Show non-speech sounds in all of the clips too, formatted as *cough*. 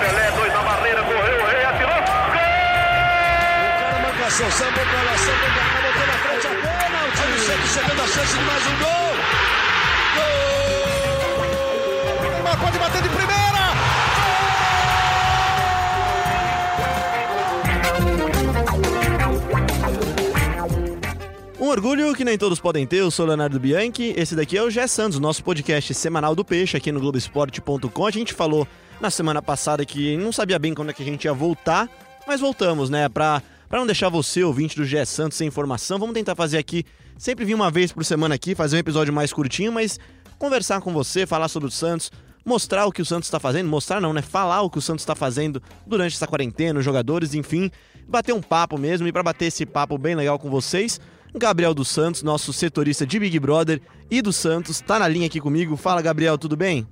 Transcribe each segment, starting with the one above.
Pelé, dois na barreira, correu, o rei atirou. Gol! O cara sambou pra lá, sambou pra cá, botou na frente a. Olha o Santos chegando a chance de mais um gol. Gol! Pode bater de primeira. Orgulho que nem todos podem ter, eu sou Leonardo Bianchi, esse daqui é o Gé Santos, nosso podcast semanal do Peixe aqui no Globoesporte.com. A gente falou na semana passada que não sabia bem quando é que a gente ia voltar, mas voltamos, né? Pra, pra não deixar você, ouvinte do Gé Santos, sem informação, vamos tentar fazer aqui, sempre vir uma vez por semana aqui, fazer um episódio mais curtinho, mas conversar com você, falar sobre o Santos, mostrar o que o Santos está fazendo, mostrar não, né? Falar o que o Santos está fazendo durante essa quarentena, os jogadores, enfim, bater um papo mesmo. E para bater esse papo bem legal com vocês, Gabriel dos Santos, nosso setorista de Big Brother e do Santos, tá na linha aqui comigo. Fala, Gabriel, tudo bem?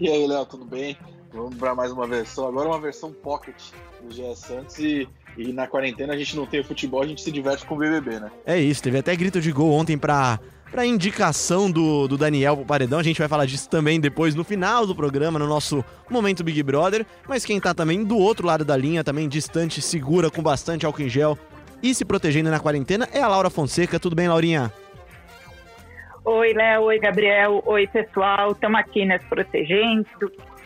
E aí, Léo, tudo bem? Vamos para mais uma versão. Agora uma versão pocket do GE Santos e, e na quarentena a gente não tem futebol, a gente se diverte com o BBB, né? É isso, teve até grito de gol ontem pra, pra indicação do, do Daniel pro Paredão. A gente vai falar disso também depois no final do programa, no nosso Momento Big Brother. Mas quem tá também do outro lado da linha, também distante, segura, com bastante álcool em gel e se protegendo na quarentena, é a Laura Fonseca. Tudo bem, Laurinha? Oi, Léo. Oi, Gabriel. Oi, pessoal. Estamos aqui nos protegendo,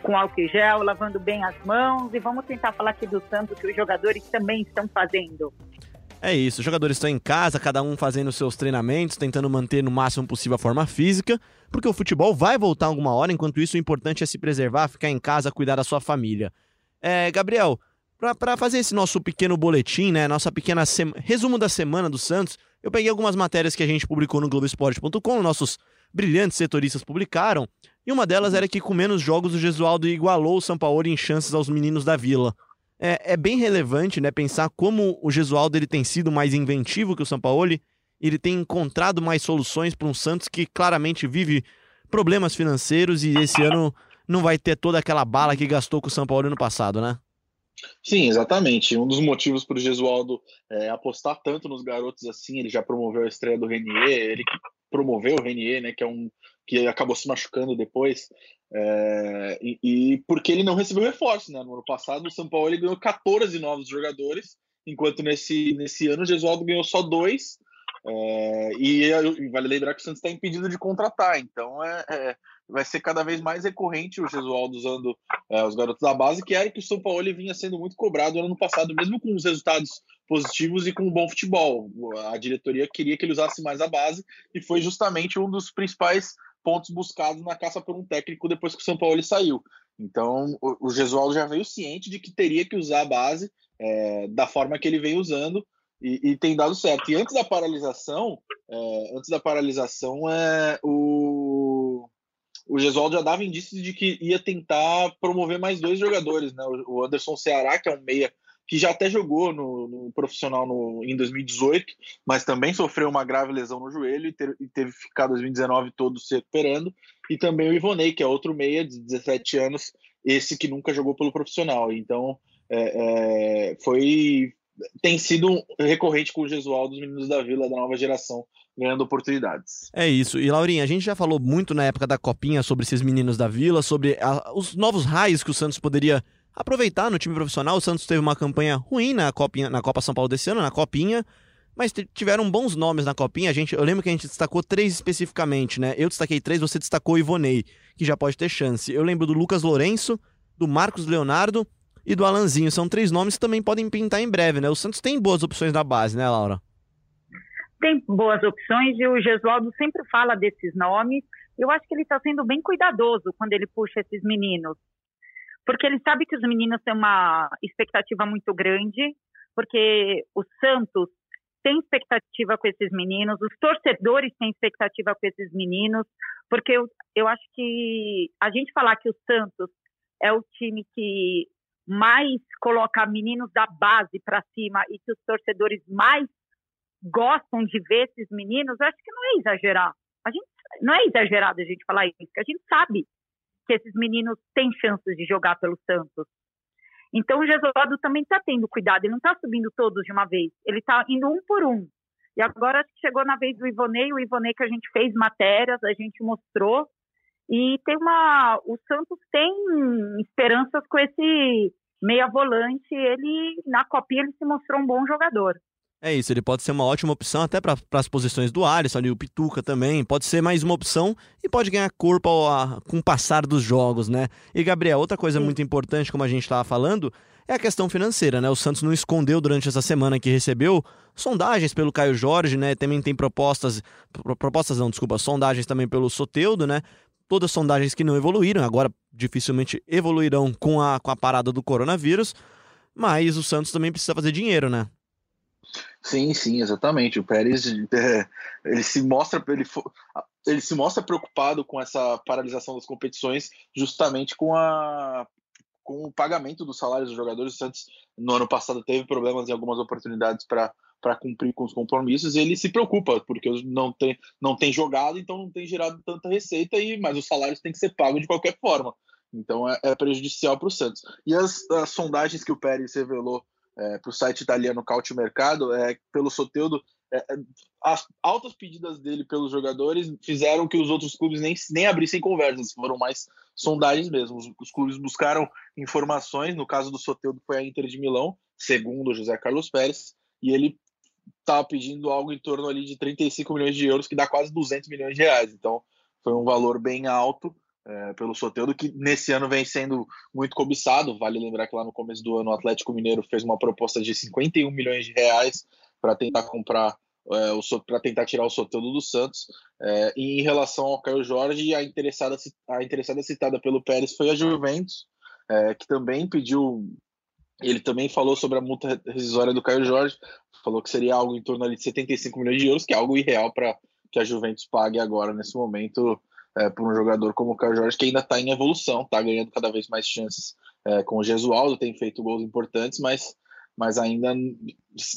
com álcool em gel, lavando bem as mãos e vamos tentar falar aqui do Santos que os jogadores também estão fazendo. É isso, os jogadores estão em casa, cada um fazendo seus treinamentos, tentando manter no máximo possível a forma física, porque o futebol vai voltar alguma hora, enquanto isso o importante é se preservar, ficar em casa, cuidar da sua família. É, Gabriel, para fazer esse nosso pequeno boletim, né, nossa pequena resumo da semana do Santos, eu peguei algumas matérias que a gente publicou no Globoesporte.com, nossos brilhantes setoristas publicaram, e uma delas era que com menos jogos o Gesualdo igualou o Sampaoli em chances aos meninos da Vila. É, é bem relevante, né, pensar como o Gesualdo ele tem sido mais inventivo que o Sampaoli, ele tem encontrado mais soluções para um Santos que claramente vive problemas financeiros e esse ano não vai ter toda aquela bala que gastou com o São Paulo no passado, né? Sim, exatamente. Um dos motivos para o Gesualdo é, apostar tanto nos garotos assim, ele já promoveu a estreia do Renier, ele promoveu o Renier, né, que é um que acabou se machucando depois, é, e, e, porque ele não recebeu reforço, né? No ano passado o São Paulo ele ganhou 14 novos jogadores, enquanto nesse, nesse ano o Gesualdo ganhou só dois, é, e, e, vale lembrar que o Santos está impedido de contratar, então é, é vai ser cada vez mais recorrente o Gesualdo usando é, os garotos da base, que era que o São Paulo vinha sendo muito cobrado no ano passado, mesmo com os resultados positivos e com um bom futebol. A diretoria queria que ele usasse mais a base e foi justamente um dos principais pontos buscados na caça por um técnico depois que o São Paulo saiu. Então, o, Gesualdo já veio ciente de que teria que usar a base é, da forma que ele veio usando e, e, tem dado certo. E antes da paralisação, é, antes da paralisação, é, o o Gesualdo já dava indícios de que ia tentar promover mais dois jogadores, né? O Anderson Ceará, que é um meia que já até jogou no, no profissional no, em 2018, mas também sofreu uma grave lesão no joelho e, ter, e teve que ficar 2019 todo se recuperando. E também o Ivonei, que é outro meia de 17 anos, esse que nunca jogou pelo profissional. Então, é, é, foi tem sido recorrente com o Gesualdo dos meninos da Vila, da nova geração, ganhando oportunidades. É isso. E Laurinha, a gente já falou muito na época da Copinha sobre esses meninos da Vila, sobre a, os novos raios que o Santos poderia aproveitar no time profissional. O Santos teve uma campanha ruim na, Copinha, na Copa São Paulo desse ano, na Copinha, mas tiveram bons nomes na Copinha. A gente, eu lembro que a gente destacou três especificamente, né? Eu destaquei três, você destacou o Ivonei, que já pode ter chance. Eu lembro do Lucas Lourenço, do Marcos Leonardo e do Alanzinho. São três nomes que também podem pintar em breve, né? O Santos tem boas opções na base, né, Laura? Tem boas opções e o Gesualdo sempre fala desses nomes. Eu acho que ele está sendo bem cuidadoso quando ele puxa esses meninos, porque ele sabe que os meninos têm uma expectativa muito grande, porque o Santos tem expectativa com esses meninos, os torcedores têm expectativa com esses meninos, porque eu, eu acho que a gente falar que o Santos é o time que mais coloca meninos da base para cima e que os torcedores mais gostam de ver esses meninos, eu acho que não é exagerar. A gente, não é exagerado a gente falar isso, porque a gente sabe que esses meninos têm chances de jogar pelo Santos. Então o Gesualdo também está tendo cuidado, ele não está subindo todos de uma vez, ele está indo um por um. E agora chegou na vez do Ivonei, o Ivonei que a gente fez matérias, a gente mostrou. E tem uma. O Santos tem esperanças com esse meia volante. Ele, na copinha, ele se mostrou um bom jogador. É isso, ele pode ser uma ótima opção até para as posições do Alisson, ali o Pituca também, pode ser mais uma opção e pode ganhar corpo ao, a, com o passar dos jogos, né? E Gabriel, outra coisa Sim. muito importante, como a gente estava falando, é a questão financeira, né? O Santos não escondeu durante essa semana que recebeu sondagens pelo Caio Jorge, né? Também tem propostas, propostas não, desculpa, sondagens também pelo Soteudo, né? Todas sondagens que não evoluíram, agora dificilmente evoluirão com a, com a parada do coronavírus, mas o Santos também precisa fazer dinheiro, né? Sim, sim, exatamente. O Pérez é, ele se mostra ele, ele se mostra preocupado com essa paralisação das competições, justamente com a com o pagamento dos salários dos jogadores. O Santos no ano passado teve problemas em algumas oportunidades para para cumprir com os compromissos, ele se preocupa, porque não tem, não tem jogado, então não tem gerado tanta receita, e mas os salários têm que ser pagos de qualquer forma. Então é, é prejudicial para o Santos. E as, as sondagens que o Pérez revelou é, para o site italiano Cautio Mercado, é, pelo Soteudo, é, é, as altas pedidas dele pelos jogadores fizeram que os outros clubes nem, nem abrissem conversas, foram mais sondagens mesmo. Os, os clubes buscaram informações, no caso do Soteudo foi a Inter de Milão, segundo José Carlos Pérez, e ele estava pedindo algo em torno ali de 35 milhões de euros, que dá quase 200 milhões de reais. Então foi um valor bem alto é, pelo Soteldo, que nesse ano vem sendo muito cobiçado. Vale lembrar que lá no começo do ano o Atlético Mineiro fez uma proposta de 51 milhões de reais para tentar comprar é, para tentar tirar o Soteldo do Santos. É, e em relação ao Caio Jorge, a interessada, a interessada citada pelo Pérez foi a Juventus, é, que também pediu. Ele também falou sobre a multa rescisória do Caio Jorge, falou que seria algo em torno ali de 75 milhões de euros, que é algo irreal para que a Juventus pague agora nesse momento é, por um jogador como o Caio Jorge, que ainda está em evolução, está ganhando cada vez mais chances é, com o Gesualdo, tem feito gols importantes, mas, mas ainda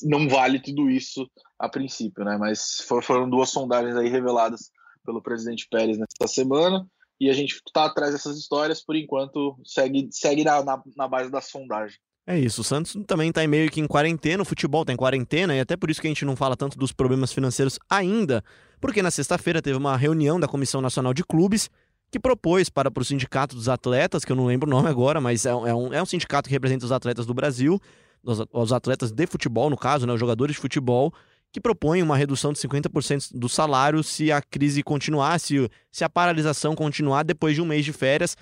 não vale tudo isso a princípio, né? Mas foram duas sondagens aí reveladas pelo presidente Pérez nesta semana, e a gente está atrás dessas histórias, por enquanto segue, segue na, na, na base da sondagem. É isso, o Santos também está meio que em quarentena, o futebol está em quarentena, e até por isso que a gente não fala tanto dos problemas financeiros ainda, porque na sexta-feira teve uma reunião da Comissão Nacional de Clubes que propôs para, para o Sindicato dos Atletas, que eu não lembro o nome agora, mas é, é, um, é um sindicato que representa os atletas do Brasil, os, os atletas de futebol, no caso, né, os jogadores de futebol, que propõe uma redução de 50% do salário se a crise continuar, se, se a paralisação continuar depois de um mês de férias.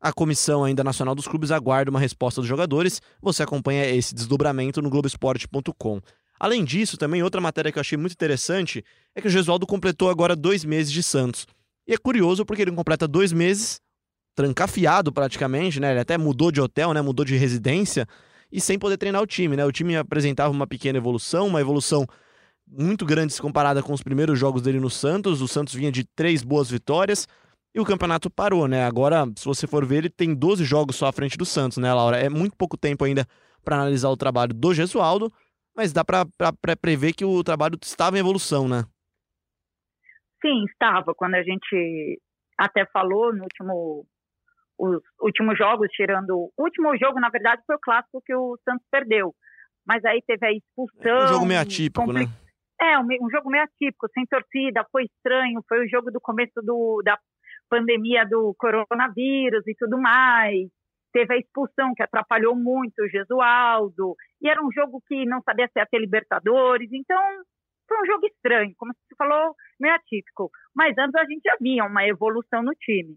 A Comissão ainda Nacional dos Clubes aguarda uma resposta dos jogadores. Você acompanha esse desdobramento no Globoesporte.com. Além disso, também outra matéria que eu achei muito interessante é que o Gesualdo completou agora dois meses de Santos. E é curioso porque ele completa dois meses trancafiado praticamente, né? Ele até mudou de hotel, né? Mudou de residência e sem poder treinar o time, né? O time apresentava uma pequena evolução, uma evolução muito grande se comparada com os primeiros jogos dele no Santos. O Santos vinha de três boas vitórias, e o campeonato parou, né? Agora, se você for ver, ele tem 12 jogos só à frente do Santos, né, Laura? É muito pouco tempo ainda para analisar o trabalho do Gesualdo, mas dá para prever que o trabalho estava em evolução, né? Sim, estava. Quando a gente até falou no último os últimos jogos, tirando o último jogo, na verdade, foi o clássico que o Santos perdeu. Mas aí teve a expulsão. É um jogo meio atípico, compli... né? É, um, um, jogo meio atípico, sem torcida, foi estranho, foi o jogo do começo do, da pandemia do coronavírus e tudo mais. Teve a expulsão que atrapalhou muito o Gesualdo. E era um jogo que não sabia se ia ter Libertadores. Então, foi um jogo estranho, como você falou, meio atípico. Mas antes a gente já via uma evolução no time.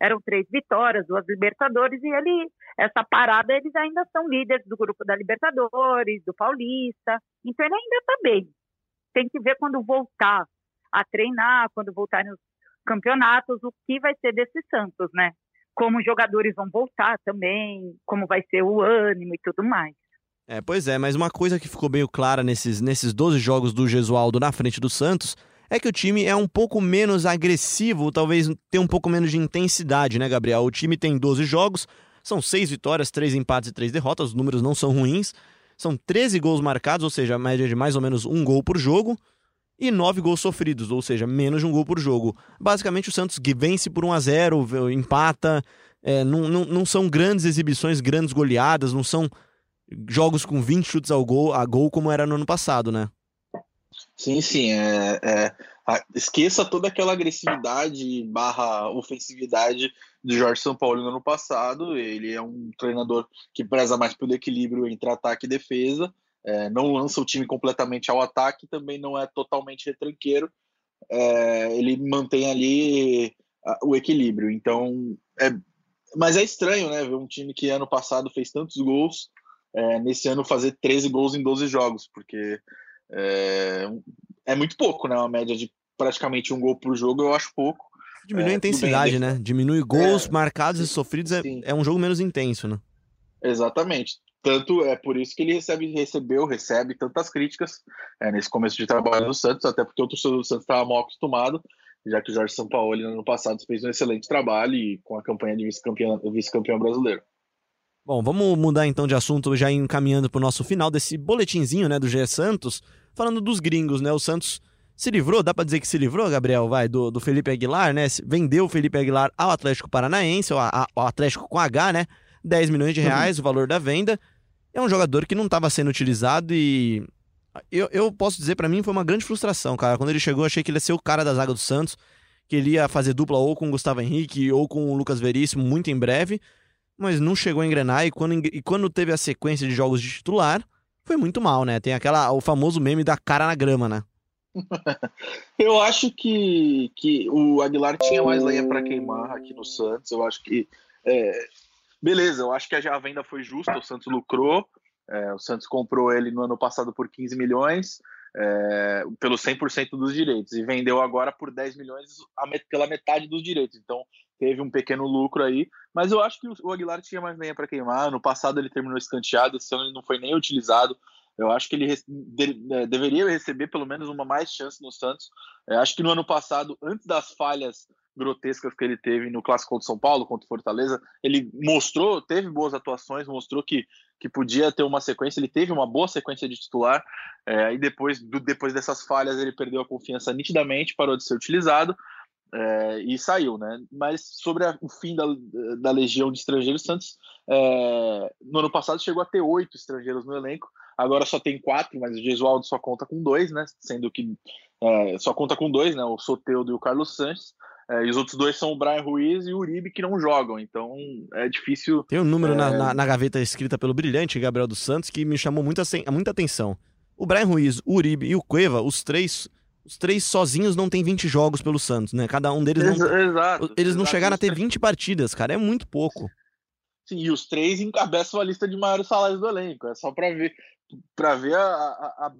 Eram três vitórias, duas Libertadores, e ele, essa parada, eles ainda são líderes do grupo da Libertadores, do Paulista. Então ele ainda está bem. Tem que ver quando voltar a treinar, quando voltarem os campeonatos, o que vai ser desse Santos, né? Como os jogadores vão voltar também, como vai ser o ânimo e tudo mais. É, pois é, mas uma coisa que ficou meio clara nesses, nesses 12 jogos do Gesualdo na frente do Santos é que o time é um pouco menos agressivo, talvez tenha um pouco menos de intensidade, né, Gabriel? O time tem 12 jogos, são 6 vitórias, 3 empates e 3 derrotas, os números não são ruins. São 13 gols marcados, ou seja, a média de mais ou menos um gol por jogo e nove gols sofridos, ou seja, menos de um gol por jogo. Basicamente, o Santos vence por 1 a 0 empata. É, não, não, não são grandes exibições, grandes goleadas, não são jogos com 20 chutes ao gol, a gol como era no ano passado, né? Sim, sim. É, é, esqueça toda aquela agressividade barra ofensividade do Jorge São Paulo no ano passado. Ele é um treinador que preza mais pelo equilíbrio entre ataque e defesa. É, não lança o time completamente ao ataque, também não é totalmente retranqueiro. É, ele mantém ali o equilíbrio. Então, é, mas é estranho, né? Ver um time que ano passado fez tantos gols, é, nesse ano fazer 13 gols em 12 jogos, porque é, é muito pouco, né? Uma média de praticamente um gol por jogo, eu acho pouco. Diminui é, a intensidade, né? Diminui gols É, marcados e sofridos, é, é um jogo menos intenso, né? Exatamente. Tanto é por isso que ele recebe, recebeu, recebe tantas críticas é, nesse começo de trabalho do Santos, até porque o torcedor do Santos estava mal acostumado, já que o Jorge Sampaoli no ano passado fez um excelente trabalho e com a campanha de vice-campeão vice brasileiro. Bom, vamos mudar então de assunto, já encaminhando para o nosso final desse boletinzinho, né, do GE Santos, falando dos gringos, né? O Santos se livrou, dá para dizer que se livrou, Gabriel, vai, do, do Felipe Aguilar, né? Vendeu o Felipe Aguilar ao Atlético Paranaense, ao, ao Atlético com H, né? 10 milhões de reais o valor da venda. É um jogador que não estava sendo utilizado e eu, eu posso dizer, para mim, foi uma grande frustração, cara. Quando ele chegou, achei que ele ia ser o cara da zaga do Santos, que ele ia fazer dupla ou com o Gustavo Henrique ou com o Lucas Veríssimo muito em breve, mas não chegou a engrenar. E quando, e quando teve a sequência de jogos de titular, foi muito mal, né? Tem aquela, o famoso meme da cara na grama, né? *laughs* Eu acho que, que o Aguilar tinha mais lenha para queimar aqui no Santos. Eu acho que. é, beleza, eu acho que a venda foi justa, o Santos lucrou. é, o Santos comprou ele no ano passado por 15 milhões, é, pelo 100% dos direitos, e vendeu agora por 10 milhões pela metade dos direitos. Então teve um pequeno lucro aí. Mas eu acho que o- Aguilar tinha mais lenha para queimar. No passado ele terminou escanteado, esse ano ele não foi nem utilizado. Eu acho que ele é, deveria receber pelo menos uma mais chance no Santos. É, acho que no ano passado, antes das falhas grotescas que ele teve no Clássico o São Paulo, contra o Fortaleza, ele mostrou, teve boas atuações, mostrou que, que podia ter uma sequência, ele teve uma boa sequência de titular, é, aí depois, do, depois dessas falhas ele perdeu a confiança nitidamente, parou de ser utilizado, é, e saiu, né? Mas sobre a- o fim da, da legião de estrangeiros, Santos é, no ano passado chegou a ter oito estrangeiros no elenco, agora só tem quatro, mas o Gesualdo só conta com dois, né? Sendo que é, só conta com dois, né? O Soteudo e o Carlos Sanches. É, e os outros dois são o Brian Ruiz e o Uribe, que não jogam. Então é difícil. Tem um número na, É. na, na gaveta escrita pelo brilhante Gabriel dos Santos que me chamou muita, muita atenção. O Brian Ruiz, o Uribe e o Cueva, os três, os três sozinhos não tem 20 jogos pelo Santos, né? Cada um deles não. Exa- exato. Eles não exato. chegaram a ter três- 20 partidas, cara. É muito pouco. Sim, e os três encabeçam a lista de maiores salários do elenco. É só para ver, para ver a, a- a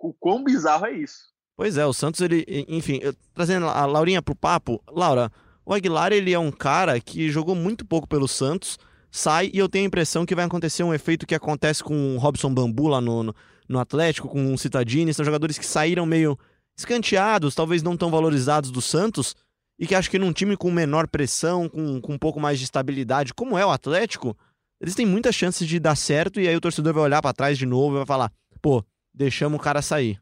o quão bizarro é isso. Pois é, o Santos, ele. Enfim, eu- trazendo a Laurinha pro papo. Laura, o Aguilar, ele é um cara que jogou muito pouco pelo Santos, sai e eu tenho a impressão que vai acontecer um efeito que acontece com o Robson Bambu lá no, no, no Atlético, com o Citadini. São jogadores que saíram meio escanteados, talvez não tão valorizados do Santos, e que acho que num time com menor pressão, com, com um pouco mais de estabilidade, como é o Atlético, eles têm muitas chances de dar certo, e aí o torcedor vai olhar pra trás de novo e vai falar: pô, deixamos o cara sair.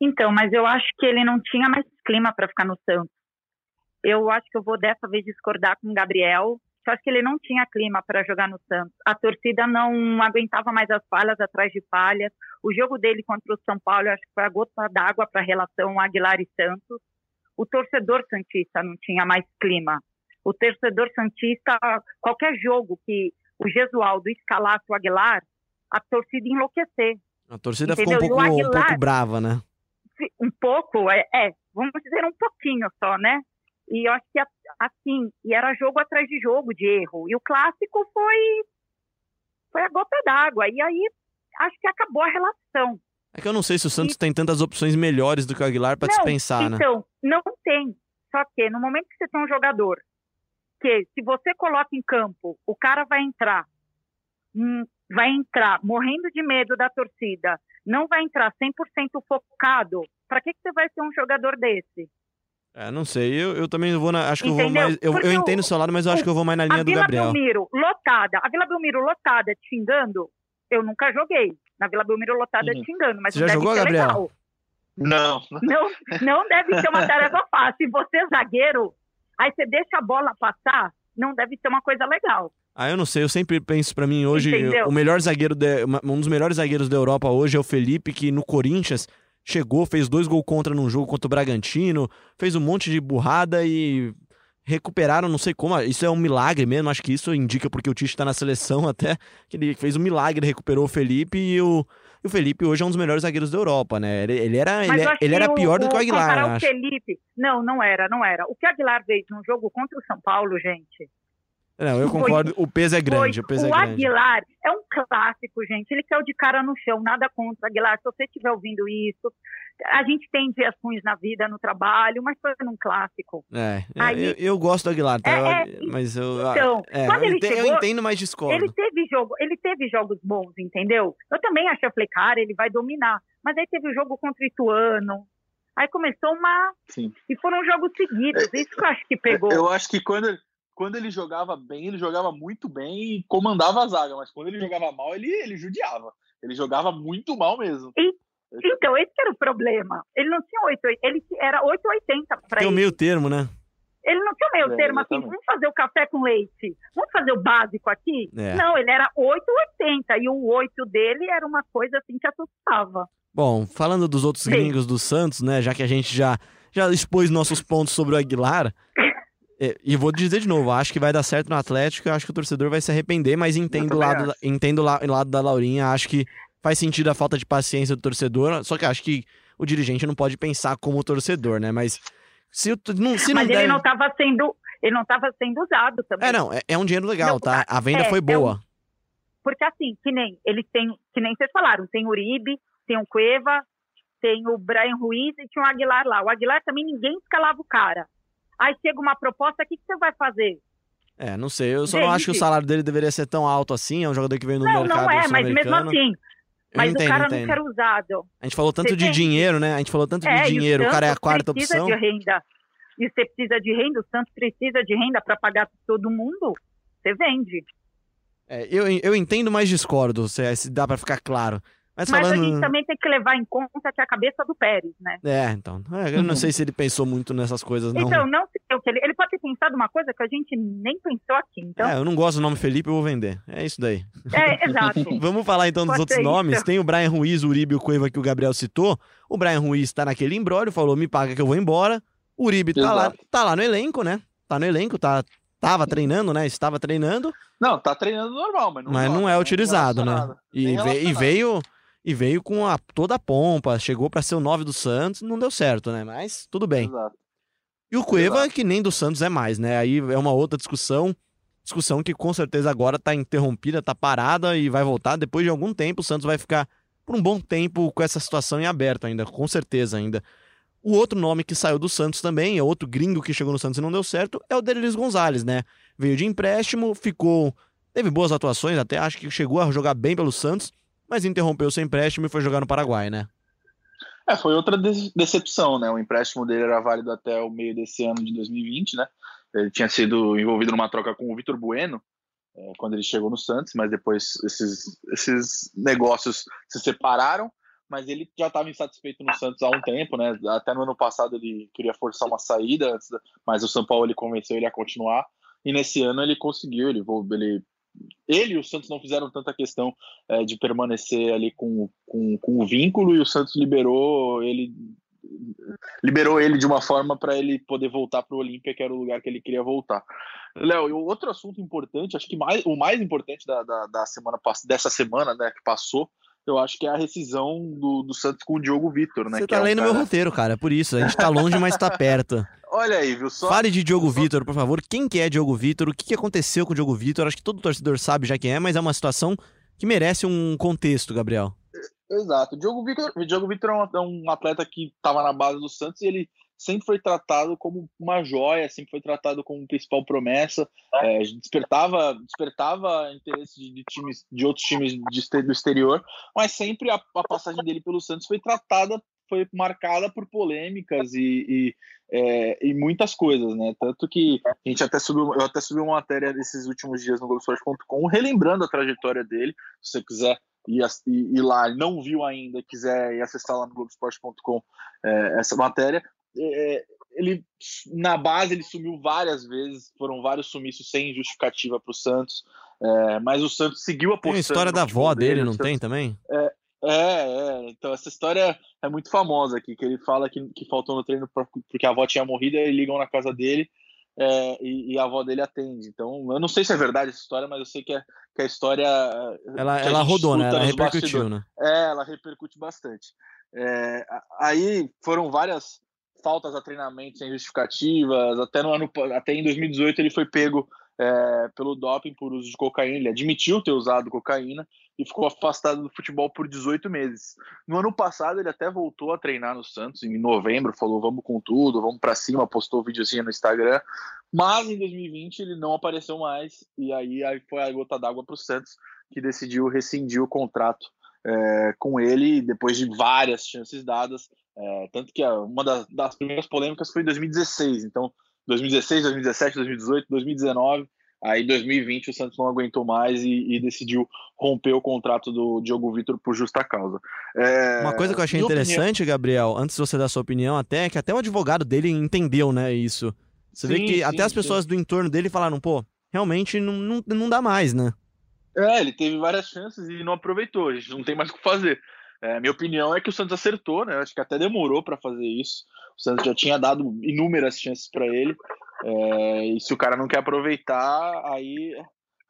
Então, mas eu acho que ele não tinha mais clima para ficar no Santos. Eu acho que eu vou dessa vez discordar com o Gabriel. Eu acho que ele não tinha clima para jogar no Santos. A torcida não aguentava mais as falhas atrás de falhas. O jogo dele contra o São Paulo, eu acho que foi a gota d'água para a relação Aguilar e Santos. O torcedor santista não tinha mais clima. O torcedor santista, qualquer jogo que o Gesualdo escalasse o Aguilar, a torcida enlouquecer A torcida Entendeu? ficou um pouco, um Aguilar- pouco brava, né? Um pouco, é, é, vamos dizer um pouquinho só, né? E eu acho que assim, e era jogo atrás de jogo de erro. E o clássico foi foi a gota d'água. E aí acho que acabou a relação. É que eu não sei se o Santos tem tantas opções melhores do que o Aguilar não, dispensar, né? então, não tem. Só que no momento que você tem um jogador que se você coloca em campo, o cara vai entrar, hum, vai entrar morrendo de medo da torcida, não vai entrar 100% focado, para que, que você vai ser um jogador desse? É, não sei. Eu, eu também vou na. Acho que eu vou Entendeu? mais. Eu, Porque eu entendo o seu lado, mas eu acho o- que eu vou mais na A linha do Vila Gabriel. Belmiro lotada, a Vila Belmiro lotada te xingando, eu nunca joguei na Vila Belmiro lotada Uhum. te xingando, mas Você não já deve jogou, ser Gabriel? legal. Não, Não, não deve ser uma tarefa fácil. Você é zagueiro, aí você deixa a bola passar, não deve ser uma coisa legal. Ah, eu não sei. Eu sempre penso pra mim hoje. Entendeu? O melhor zagueiro. de- um dos melhores zagueiros da Europa hoje é o Felipe, que no Corinthians chegou, fez dois gols contra num jogo contra o Bragantino, fez um monte de burrada e recuperaram, não sei como, isso é um milagre mesmo, acho que isso indica porque o Tite tá na seleção *laughs* até, que ele fez um milagre, recuperou o Felipe e o, o Felipe hoje é um dos melhores zagueiros da Europa, né? Ele, ele era, ele, acho ele era pior do que o Aguilar, comparar o. Felipe, não, não era, não era. O que o Aguilar fez num jogo contra o São Paulo, gente, Não, eu Foi- concordo, o peso é grande, o peso o é grande. Aguilar é um clássico, gente. Ele caiu de cara no chão, nada contra Aguilar. Se você estiver ouvindo isso, a gente tem dias ruins na vida, no trabalho, mas foi num clássico. É, é, Aí- eu, eu gosto do Aguilar, tá? É, Eu- mas eu, Então, é, quando eu, ele ente- eu chegou, entendo, mas discordo. Ele teve jogo, ele teve jogos bons, entendeu? Eu também achei, eu falei, cara, ele vai dominar. Mas aí teve o jogo contra o Ituano. Aí começou uma. Sim. E foram jogos seguidos. Isso que eu acho que pegou. Eu acho que quando, quando ele jogava bem, ele jogava muito bem e comandava a zaga, mas quando ele jogava mal, ele, ele judiava. Ele jogava muito mal mesmo. Então, esse que era o problema. Ele não tinha 8, ele era 8,80 para Tem o ele. meio termo, né? Ele não tinha o meio É, termo assim, exatamente. vamos fazer o café com leite, vamos fazer o básico aqui. É. Não, ele era 8,80 e o 8 dele era uma coisa assim que assustava. Bom, falando dos outros Sim. gringos do Santos, né? Já que a gente já, já expôs nossos pontos sobre o Aguilar. É, e vou dizer de novo, acho que vai dar certo no Atlético, acho que o torcedor vai se arrepender, mas entendo o lado, da- entendo la- lado da Laurinha, acho que faz sentido a falta de paciência do torcedor, só que acho que o dirigente não pode pensar como o torcedor, né? Mas se, o, não, se não Mas der... ele não estava sendo, ele não estava sendo usado também. É, não, é, é um dinheiro legal, Não, tá? A venda é, foi é boa. Porque assim, que nem eles têm, que nem vocês falaram, tem o Uribe, tem o Cueva, tem o Brian Ruiz e tinha o Aguilar lá. O Aguilar também ninguém escalava o cara. Aí chega uma proposta, o que, que você vai fazer? É, não sei, eu só não acho que o salário dele deveria ser tão alto assim, é um jogador que veio no não, mercado não é, mas mesmo assim. Eu Mas entendo, o cara entendo. não quer usado. A gente falou tanto Você de entende? dinheiro, né? A gente falou tanto É, de dinheiro, o cara é a quarta precisa opção. de renda. E você precisa de renda, o Santos precisa de renda para pagar todo mundo. Você vende. É, eu, eu entendo, mas discordo, se, se dá pra ficar claro. Mas, Mas a gente também tem que levar em conta que é a cabeça do Pérez, né? É, então. é, eu não sei se ele pensou muito nessas coisas, não. Então, não sei o que ele. Ele pode ter pensado uma coisa que a gente nem pensou aqui. Então, É, eu não gosto do nome Felipe, eu vou vender. É isso daí. é, exato. *laughs* Vamos falar então dos Pode outros ser nomes. isso. Tem o Brian Ruiz, o Uribe e o Cueva que o Gabriel citou. O Brian Ruiz tá naquele embrólio, falou: me paga que eu vou embora. O Uribe tá lá, tá lá no elenco, né? Tá no elenco, tá, tava treinando, né? Estava treinando, Não, tá treinando normal, mas não, mas não é nem utilizado, né? relacionado. E, e veio e veio com a, toda a pompa, chegou pra ser o 9 do Santos, não deu certo, né? Mas tudo bem. Exato. E o Cueva, Exato. que nem do Santos é mais, né? Aí é uma outra discussão. Discussão que com certeza agora tá interrompida, tá parada e vai voltar. Depois de algum tempo, o Santos vai ficar por um bom tempo com essa situação em aberto ainda, com certeza ainda. O outro nome que saiu do Santos também, é outro gringo que chegou no Santos e não deu certo, é o Delis Gonzalez, né? Veio de empréstimo, ficou. Teve boas atuações, até acho que chegou a jogar bem pelo Santos, mas interrompeu seu empréstimo e foi jogar no Paraguai, né? É, foi outra de- decepção, né? O empréstimo dele era válido até o meio desse ano de 2020, né? Ele tinha sido envolvido numa troca com o Vitor Bueno é, quando ele chegou no Santos, mas depois esses, esses negócios se separaram. Mas ele já estava insatisfeito no Santos há um tempo, né? Até no ano passado ele queria forçar uma saída, mas o São Paulo ele convenceu ele a continuar. E nesse ano ele conseguiu, ele, ele ele e o Santos não fizeram tanta questão é, de permanecer ali com, com, com o vínculo e o Santos liberou ele liberou ele de uma forma para ele poder voltar para o Olímpia, que era o lugar que ele queria voltar. Léo, e o outro assunto importante, acho que mais, o mais importante da, da, da semana dessa semana né, que passou, eu acho que é a rescisão do, do Santos com o Diogo Vitor, né? Você tá é um lendo meu cara- roteiro, cara, por isso. A gente tá longe, mas tá perto. *laughs* Olha aí, viu? Só Fale de Diogo Vitor, por favor. Quem que é Diogo Vitor? O que que aconteceu com o Diogo Vitor? Acho que todo torcedor sabe já quem é, mas é uma situação que merece um contexto, Gabriel. Exato. O Diogo Vitor, Diogo Vitor é um, é um atleta que estava na base do Santos e ele sempre foi tratado como uma joia, sempre foi tratado como principal promessa. É, despertava, despertava interesse de, de times, de outros times de, do exterior, mas sempre a, a passagem dele pelo Santos foi tratada, foi marcada por polêmicas e, e, é, e muitas coisas, né? Tanto que a gente até subiu, eu até subi uma matéria nesses últimos dias no Globoesporte.com relembrando a trajetória dele. Se você quiser ir, ir, ir lá não viu ainda, quiser ir acessar lá no Globoesporte.com é, essa matéria, é, ele na base ele sumiu várias vezes, foram vários sumiços sem justificativa para o Santos, é, mas o Santos seguiu Tem apostando. a história da avó dele, o não Santos- tem também? É, é, então essa história é muito famosa aqui, que ele fala que, que faltou no treino porque a avó tinha morrido, e ligam na casa dele é, e, e, a avó dele atende. Então, eu não sei se é verdade essa história, mas eu sei que, é, que a história. Ela, ela rodou, né? Ela repercutiu, né? É, ela repercute bastante. É, aí foram várias faltas a treinamento sem justificativas, até no ano até em 2018 ele foi pego é, pelo doping por uso de cocaína, ele admitiu ter usado cocaína e ficou afastado do futebol por 18 meses. No ano passado ele até voltou a treinar no Santos em novembro, falou vamos com tudo, vamos para cima, postou um videozinho no Instagram, mas em 2020 ele não apareceu mais e aí, foi a gota d'água para o Santos que decidiu rescindir o contrato é, com ele depois de várias chances dadas, é, tanto que uma das, das primeiras polêmicas foi em 2016, então 2016, 2017, 2018, 2019 Aí em 2020 o Santos não aguentou mais e, e decidiu romper o contrato do Diogo Vitor por justa causa. É... Uma coisa que eu achei interessante, opinião... Gabriel, antes de você dar sua opinião, até que até o advogado dele entendeu, né, isso. Você sim, vê que sim, até as pessoas sim. do entorno dele falaram, pô, realmente não, não, não dá mais, né? É, ele teve várias chances e não aproveitou, a gente não tem mais o que fazer. É, minha opinião é que o Santos acertou, né? Acho que até demorou para fazer isso. O Santos já tinha dado inúmeras chances para ele. É, e se o cara não quer aproveitar, aí,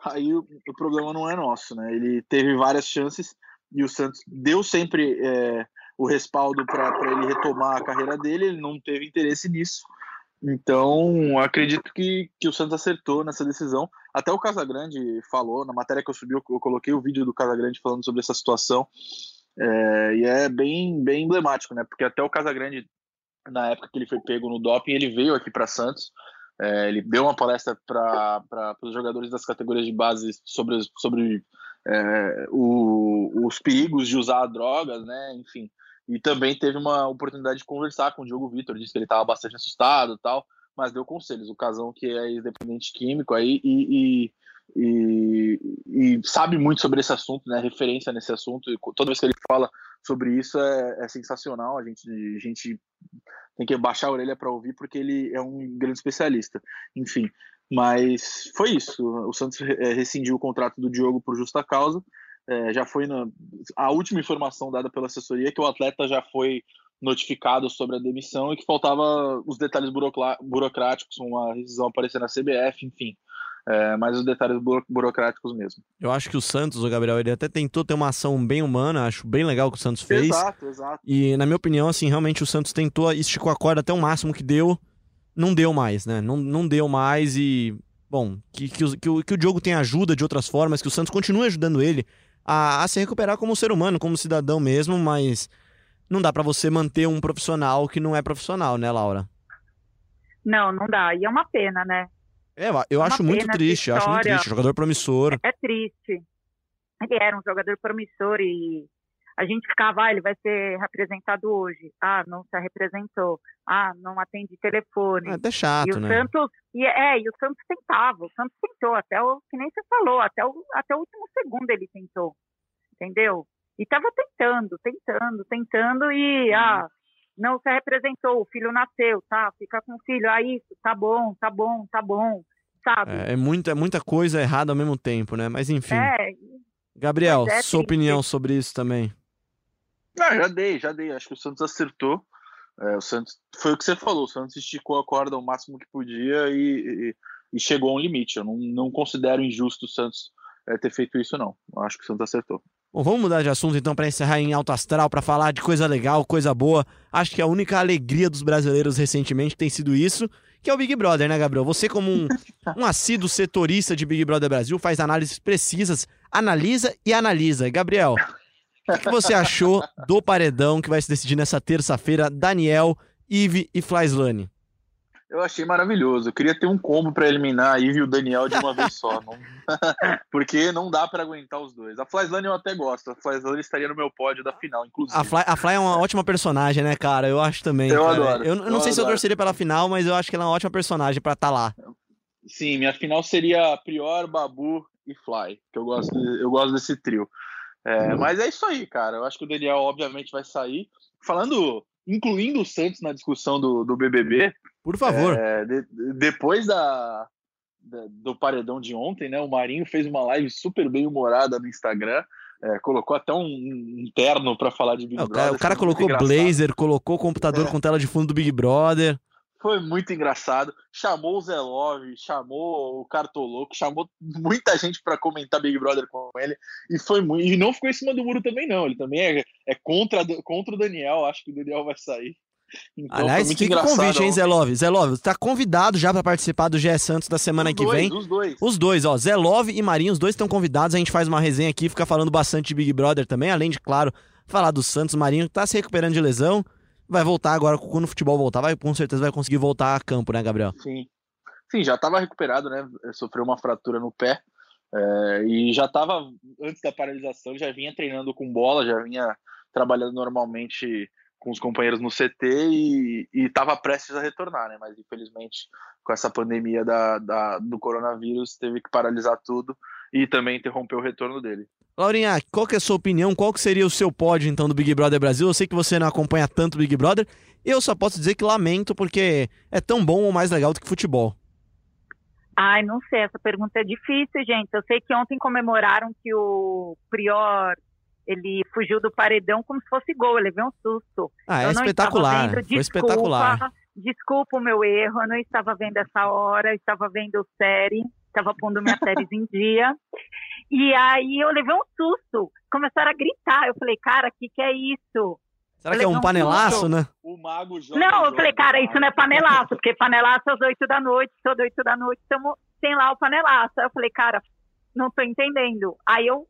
aí o, o, problema não é nosso, né? Ele teve várias chances e o Santos deu sempre é, o respaldo para ele retomar a carreira dele, ele não teve interesse nisso. Então, acredito que, que o Santos acertou nessa decisão. Até o Casagrande falou, na matéria que eu subi, eu coloquei o vídeo do Casagrande falando sobre essa situação. É, e é bem, bem emblemático, né? Porque até o Casagrande, na época que ele foi pego no doping, ele veio aqui para Santos é, ele deu uma palestra para os jogadores das categorias de base sobre, sobre é, o, os perigos de usar drogas, né? Enfim. E também teve uma oportunidade de conversar com o Diogo Vitor, disse que ele estava bastante assustado tal, mas deu conselhos. O Casão, que é ex-dependente químico aí e, e, e, e, sabe muito sobre esse assunto, né? Referência nesse assunto. E toda vez que ele fala sobre isso é, é sensacional. A gente, a gente tem que baixar a orelha para ouvir porque ele é um grande especialista. Enfim, mas foi isso. O Santos é, rescindiu o contrato do Diogo por justa causa. É, já foi na, a última informação dada pela assessoria que o atleta já foi notificado sobre a demissão e que faltava os detalhes burocráticos, uma rescisão aparecer na CBF, enfim. É, mas os detalhes burocráticos mesmo. Eu acho que o Santos, o Gabriel, ele até tentou ter uma ação bem humana, acho bem legal que o Santos fez. Exato, exato. E na minha opinião, assim, realmente o Santos tentou, esticou a corda até o máximo que deu, não deu mais, né? Não, não deu mais e, bom, que, que, o, que, o, que o Diogo tenha ajuda de outras formas, que o Santos continue ajudando ele a, a se recuperar como ser humano, como cidadão mesmo, mas não dá para você manter um profissional que não é profissional, né, Laura? Não, não dá. E é uma pena, né? É, eu acho muito triste, acho muito triste. Jogador promissor. É, é triste. Ele era um jogador promissor e a gente ficava, ah, ele vai ser representado hoje. Ah, não se representou. Ah, não atende telefone. É até chato, e o né? Santos, e, é, e o Santos tentava, o Santos tentou, até o, que nem você falou, até o, até o último segundo ele tentou, entendeu? E tava tentando, tentando, tentando e, uhum. ah, não se representou, o filho nasceu, tá? Fica com o filho, ah, isso, tá bom, tá bom, tá bom, sabe? É, é muita, é muita coisa errada ao mesmo tempo, né? Mas enfim. É, Gabriel, é sua opinião sobre isso também. Ah, já dei, já dei. Acho que o Santos acertou. É, o Santos foi o que você falou. O Santos esticou a corda o máximo que podia e, e, e chegou a um limite. Eu não, não considero injusto o Santos é, ter feito isso, não. Eu acho que o Santos acertou. Bom, vamos mudar de assunto então para encerrar em alto astral, para falar de coisa legal, coisa boa. Acho que a única alegria dos brasileiros recentemente tem sido isso, que é o Big Brother, né, Gabriel? Você, como um, *laughs* um assíduo setorista de Big Brother Brasil, faz análises precisas, analisa e analisa. Gabriel, o que, você achou do paredão que vai se decidir nessa terça-feira? Daniel, Ive e Flyslane. Eu achei maravilhoso. Eu queria ter um combo para eliminar a Ivy e o Daniel de uma vez só. *laughs* Não... *laughs* Porque não dá para aguentar os dois. A Flyslane eu até gosto. A Flyslane estaria no meu pódio da final, inclusive. A Fly, a Fly é uma ótima personagem, né, cara? Eu acho também. Eu cara. adoro. Eu, eu não sei se eu torceria pela final, mas eu acho que ela é uma ótima personagem para estar tá lá. Sim, minha final seria Prior, Babu e Fly. Que eu gosto, eu gosto desse trio. É, mas é isso aí, cara. Eu acho que o Daniel, obviamente, vai sair. Falando, incluindo o Santos na discussão do, do BBB, por favor. É, de, depois da, da, do paredão de ontem, né? O Marinho fez uma live super bem humorada no Instagram. É, colocou até um, um terno para falar de Big É, o Brother. cara, o cara colocou engraçado. blazer, colocou computador É. com tela de fundo do Big Brother. Foi muito engraçado. Chamou o Zé Love, chamou o Cartoloco, chamou muita gente para comentar Big Brother com ele. E foi muito. E não ficou em cima do muro também, não. Ele também é, é contra, contra o Daniel. Acho que o Daniel vai sair. Então, Aliás, fica o convite, hein. Zé Love? Zé Love, você tá convidado já pra participar do GE Santos da semana Os que dois, vem. Os dois. Os dois, ó, Zé Love e Marinho, os dois estão convidados. A gente faz uma resenha aqui, fica falando bastante de Big Brother também, além de, claro, falar do Santos. Marinho tá se recuperando de lesão. Vai voltar agora, quando o futebol voltar, vai, com certeza vai conseguir voltar a campo, né, Gabriel? Sim. Sim, já estava recuperado, né? Sofreu uma fratura no pé. é, e já estava, antes da paralisação, já vinha treinando com bola, já vinha trabalhando normalmente com os companheiros no CT e estava prestes a retornar, né? Mas infelizmente, com essa pandemia da, da- do coronavírus, teve que paralisar tudo e também interrompeu o retorno dele. Laurinha, qual que é a sua opinião? Qual que seria o seu pódio, então, do Big Brother Brasil? Eu sei que você não acompanha tanto o Big Brother. Eu só posso dizer que lamento, porque é tão bom ou mais legal do que futebol. Ai, não sei, essa pergunta é difícil, gente. Eu sei que ontem comemoraram que o Prior, ele fugiu do paredão como se fosse gol, ele levei um susto. Ah, é eu não espetacular. estava vendo, Foi desculpa, espetacular. Desculpa o meu erro, eu não estava vendo essa hora, eu estava vendo série, estava pondo minhas séries em dia. E aí eu levei um susto, começaram a gritar. Eu falei, cara, o que, que é isso? Será que é um panelaço, né? O Mago joga. Não, eu falei, cara, isso não é panelaço, porque panelaço é às oito da noite, às oito da noite, tamo, tem lá o panelaço. Aí eu falei, cara, não tô entendendo. Aí eu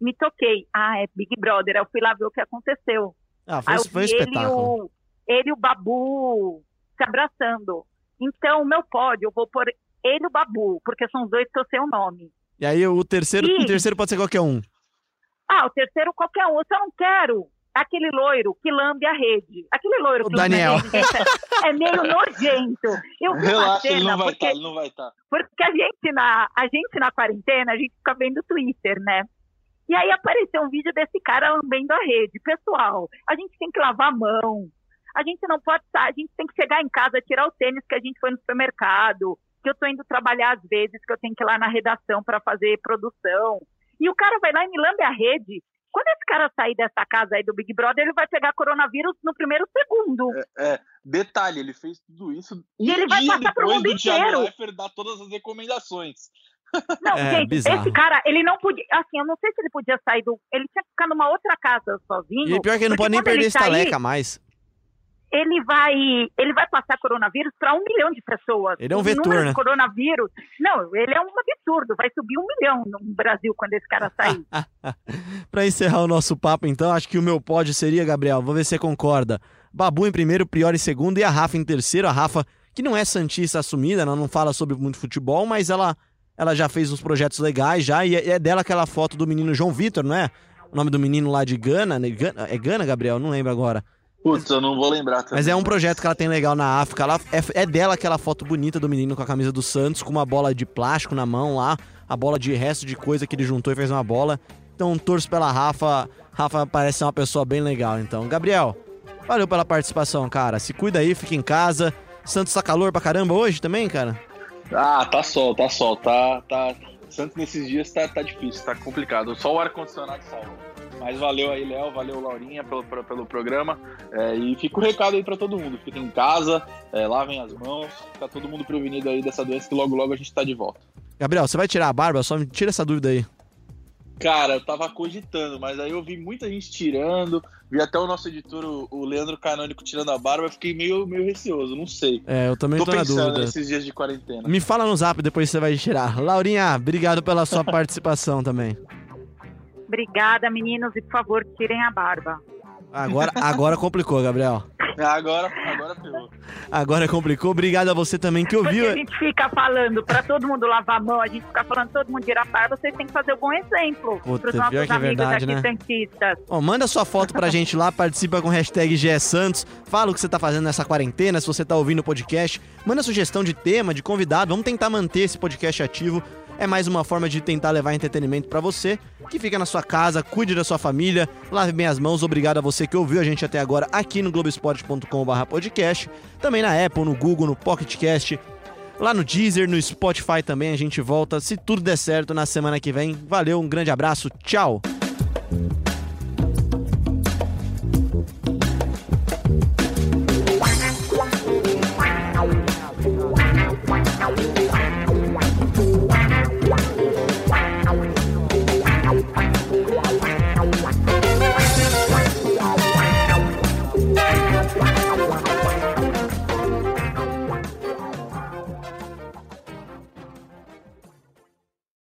me toquei. Ah, é Big Brother. Aí eu fui lá ver o que aconteceu. Ah, foi, Aí eu foi um e espetáculo. o, ele e o Babu se abraçando. Então, o meu pódio, eu vou pôr ele e o Babu, porque são os dois que eu sei o nome. E aí o terceiro, Ih. o terceiro pode ser qualquer um. Ah, o terceiro, qualquer um. Eu só não quero aquele loiro que lambe a rede. Aquele loiro O que lambe Daniel. a rede gente, é meio nojento. Eu vi Relaxa, ele não vai porque, estar, ele não vai tá. estar. porque a gente na a gente na quarentena, a gente fica vendo Twitter, né? E aí apareceu um vídeo desse cara lambendo a rede. Pessoal, a gente tem que lavar a mão. A gente não pode estar, a gente tem que chegar em casa, tirar o tênis que a gente foi no supermercado, que eu tô indo trabalhar às vezes, que eu tenho que ir lá na redação para fazer produção. E o cara vai lá e me lambe a rede. Quando esse cara sair dessa casa aí do Big Brother, ele vai pegar coronavírus no primeiro segundo. É, detalhe, ele fez tudo isso um E ele vai passar pro mundo do Thiago inteiro. Leifert dar todas as recomendações. Não, É, gente, bizarro. esse cara, ele não podia. Assim, eu não sei se ele podia sair do. Ele tinha que ficar numa outra casa sozinho. E pior que ele não pode nem perder sair, estaleca mais. Ele vai, ele vai passar coronavírus para um milhão de pessoas. Ele é um vetor, né? coronavírus. Não, ele é um absurdo. Vai subir um milhão no Brasil quando esse cara sair. *laughs* Pra encerrar o nosso papo, então, acho que o meu pódio seria, Gabriel, vou ver se você concorda. Babu em primeiro, Priori em segundo e a Rafa em terceiro. A Rafa, que não é santista assumida, ela não fala sobre muito futebol, mas ela, ela já fez uns projetos legais já, e é é dela aquela foto do menino João Vitor, não é? O nome do menino lá de Gana, né? Gana- é Gana, Gabriel? Não lembro agora. Putz, eu não vou lembrar também. Mas é um projeto que ela tem legal na África. Ela, é, é dela aquela foto bonita do menino com a camisa do Santos, com uma bola de plástico na mão lá, a bola de resto de coisa que ele juntou e fez uma bola. Então, torço pela Rafa. Rafa parece ser uma pessoa bem legal, então. Gabriel, valeu pela participação, cara. Se cuida aí, fica em casa. Santos tá calor pra caramba hoje também, cara? Ah, tá sol, tá sol, tá, tá. Santos nesses dias tá, tá difícil, tá complicado. Só o ar-condicionado salva. Mas valeu aí, Léo, valeu, Laurinha, pelo, pelo, pelo programa. É, e fica o recado aí pra todo mundo. Fiquem em casa, é, lavem as mãos, tá todo mundo prevenido aí dessa doença que logo logo a gente tá de volta. Gabriel, você vai tirar a barba? Só me tira essa dúvida aí. Cara, eu tava cogitando, mas aí eu vi muita gente tirando, vi até o nosso editor, o, o Leandro Canônico, tirando a barba, eu fiquei meio, meio receoso, não sei. É, eu também Tô tô, na pensando dúvida. nesses dias de quarentena. Me fala no zap depois você vai tirar. Laurinha, obrigado pela sua *laughs* participação também. Obrigada, meninos, e por favor, tirem a barba. Agora, agora complicou, Gabriel. Agora, agora. Agora complicou. Obrigado a você também que ouviu. Porque a gente fica falando pra todo mundo lavar a mão, a gente fica falando todo mundo tirar barba, vocês têm que fazer um bom exemplo Puta, pros pior nossos que é amigos verdade, aqui né? manda sua foto pra gente lá, participa com o hashtag GE Santos, fala o que você tá fazendo nessa quarentena, se você tá ouvindo o podcast, manda sugestão de tema, de convidado, vamos tentar manter esse podcast ativo. É mais uma forma de tentar levar entretenimento pra você, que fica na sua casa, cuide da sua família, lave bem as mãos. Obrigado a você que ouviu a gente até agora aqui no globesport.com/podcast, também na Apple, no Google, no PocketCast, lá no Deezer, no Spotify também. A gente volta, se tudo der certo, na semana que vem. Valeu, um grande abraço. Tchau.